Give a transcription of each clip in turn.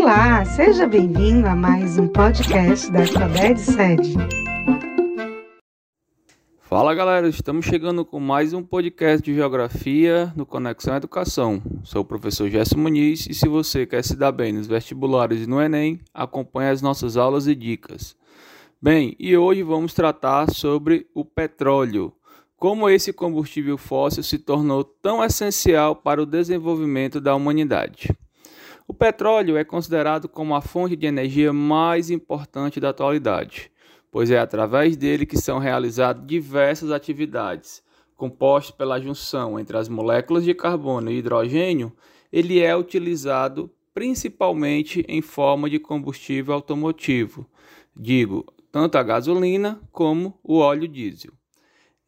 Olá, seja bem-vindo a mais um podcast da Estaded Sede. Fala galera, estamos chegando com mais um podcast de Geografia no Conexão Educação. Sou o professor Gerson Muniz e se você quer se dar bem nos vestibulares e no Enem, acompanhe as nossas aulas e dicas. Bem, e hoje vamos tratar sobre o petróleo como esse combustível fóssil se tornou tão essencial para o desenvolvimento da humanidade. O petróleo é considerado como a fonte de energia mais importante da atualidade, pois é através dele que são realizadas diversas atividades. Composto pela junção entre as moléculas de carbono e hidrogênio, ele é utilizado principalmente em forma de combustível automotivo, digo, tanto a gasolina como o óleo diesel.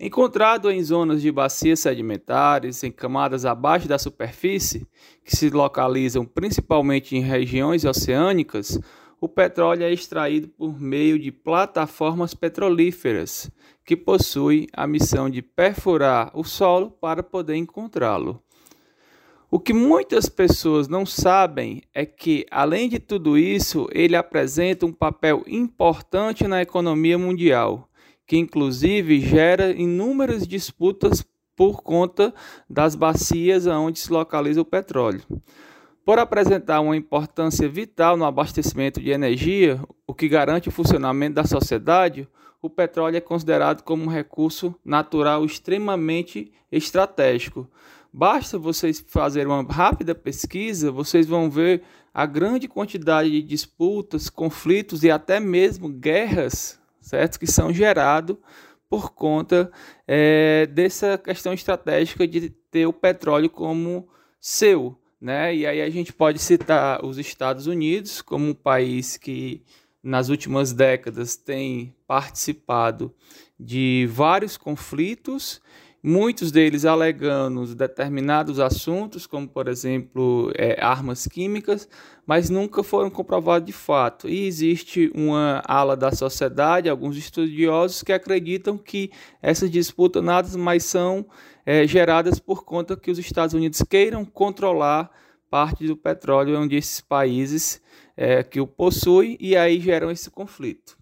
Encontrado em zonas de bacias sedimentares, em camadas abaixo da superfície, que se localizam principalmente em regiões oceânicas, o petróleo é extraído por meio de plataformas petrolíferas, que possuem a missão de perfurar o solo para poder encontrá-lo. O que muitas pessoas não sabem é que, além de tudo isso, ele apresenta um papel importante na economia mundial que inclusive gera inúmeras disputas por conta das bacias onde se localiza o petróleo. Por apresentar uma importância vital no abastecimento de energia, o que garante o funcionamento da sociedade, o petróleo é considerado como um recurso natural extremamente estratégico. Basta vocês fazerem uma rápida pesquisa, vocês vão ver a grande quantidade de disputas, conflitos e até mesmo guerras certo? Que são gerados por conta é, dessa questão estratégica de ter o petróleo como seu, né? E aí a gente pode citar os Estados Unidos como um país que nas últimas décadas tem participado de vários conflitos muitos deles alegando determinados assuntos, como por exemplo é, armas químicas, mas nunca foram comprovados de fato. E existe uma ala da sociedade, alguns estudiosos que acreditam que essas disputas nada mais são é, geradas por conta que os Estados Unidos queiram controlar parte do petróleo onde esses países é, que o possuem e aí geram esse conflito.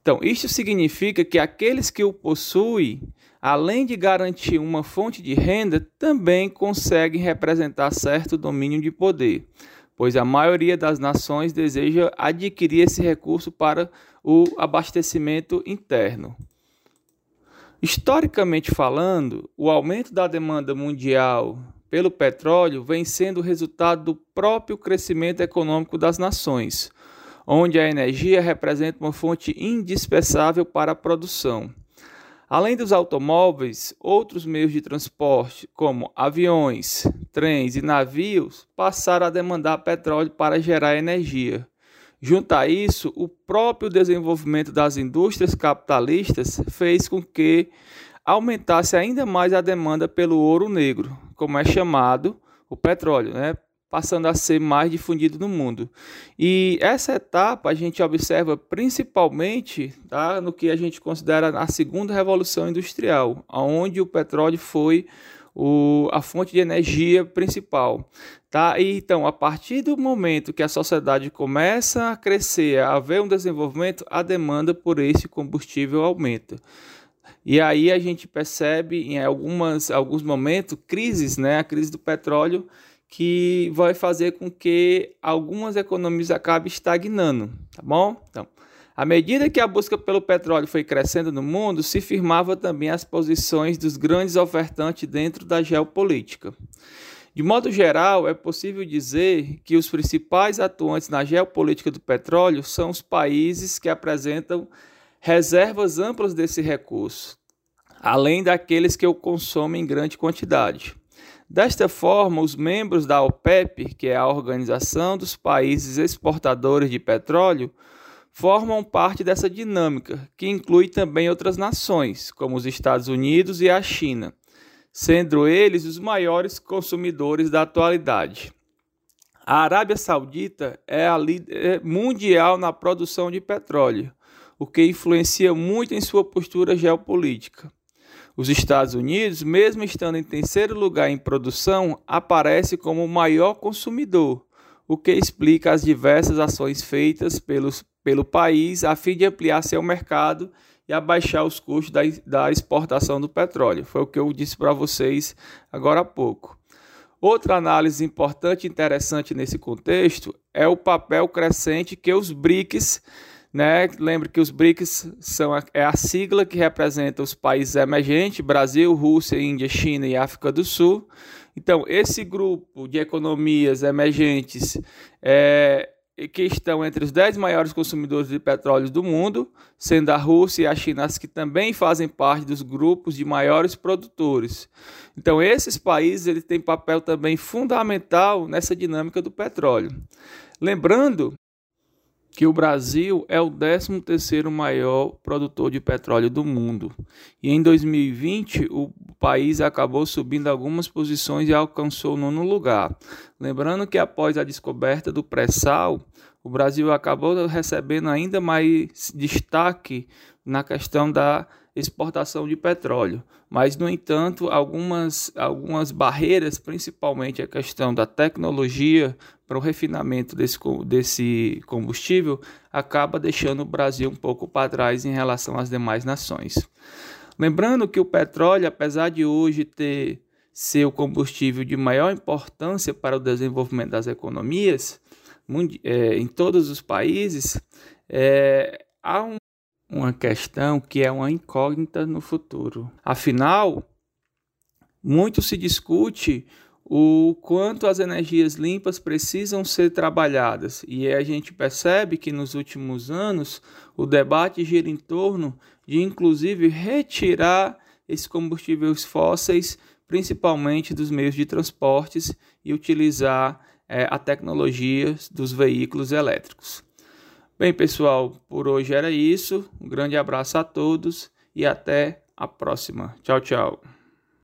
Então, isso significa que aqueles que o possuem além de garantir uma fonte de renda, também conseguem representar certo domínio de poder, pois a maioria das nações deseja adquirir esse recurso para o abastecimento interno. Historicamente falando, o aumento da demanda mundial pelo petróleo vem sendo resultado do próprio crescimento econômico das nações, onde a energia representa uma fonte indispensável para a produção. Além dos automóveis, outros meios de transporte, como aviões, trens e navios, passaram a demandar petróleo para gerar energia. Junto a isso, o próprio desenvolvimento das indústrias capitalistas fez com que aumentasse ainda mais a demanda pelo ouro negro, como é chamado o petróleo, né? Passando a ser mais difundido no mundo. E essa etapa a gente observa principalmente tá, no que a gente considera a segunda revolução industrial, onde o petróleo foi o, a fonte de energia principal. Tá? E, então, a partir do momento que a sociedade começa a crescer, a haver um desenvolvimento, a demanda por esse combustível aumenta. E aí a gente percebe em algumas, alguns momentos crises, né? a crise do petróleo, que vai fazer com que algumas economias acabem estagnando, tá bom? Então, à medida que a busca pelo petróleo foi crescendo no mundo, se firmava também as posições dos grandes ofertantes dentro da geopolítica. De modo geral, é possível dizer que os principais atuantes na geopolítica do petróleo são os países que apresentam reservas amplas desse recurso, além daqueles que o consomem em grande quantidade. Desta forma, os membros da OPEP, que é a Organização dos Países Exportadores de Petróleo, formam parte dessa dinâmica, que inclui também outras nações, como os Estados Unidos e a China, sendo eles os maiores consumidores da atualidade. A Arábia Saudita é a líder mundial na produção de petróleo, o que influencia muito em sua postura geopolítica. Os Estados Unidos, mesmo estando em terceiro lugar em produção, aparece como o maior consumidor, o que explica as diversas ações feitas pelos, pelo país a fim de ampliar seu mercado e abaixar os custos da, da exportação do petróleo. Foi o que eu disse para vocês agora há pouco. Outra análise importante e interessante nesse contexto é o papel crescente que os BRICS, né? Lembre que os BRICS são a, é a sigla que representa os países emergentes: Brasil, Rússia, Índia, China e África do Sul. Então, esse grupo de economias emergentes é, que estão entre os 10 maiores consumidores de petróleo do mundo, sendo a Rússia e a China as que também fazem parte dos grupos de maiores produtores. Então, esses países eles têm papel também fundamental nessa dinâmica do petróleo. Lembrando que o Brasil é o 13º maior produtor de petróleo do mundo. E em 2020, o país acabou subindo algumas posições e alcançou o nono lugar. Lembrando que após a descoberta do pré-sal, o Brasil acabou recebendo ainda mais destaque na questão da exportação de petróleo. Mas, no entanto, algumas, algumas barreiras, principalmente a questão da tecnologia para o refinamento desse, desse combustível, acaba deixando o Brasil um pouco para trás em relação às demais nações. Lembrando que o petróleo, apesar de hoje ter ser o combustível de maior importância para o desenvolvimento das economias, é, em todos os países, é, há um uma questão que é uma incógnita no futuro. Afinal, muito se discute o quanto as energias limpas precisam ser trabalhadas, e a gente percebe que nos últimos anos o debate gira em torno de, inclusive, retirar esses combustíveis fósseis, principalmente dos meios de transportes, e utilizar é, a tecnologia dos veículos elétricos. Bem, pessoal, por hoje era isso. Um grande abraço a todos e até a próxima. Tchau, tchau.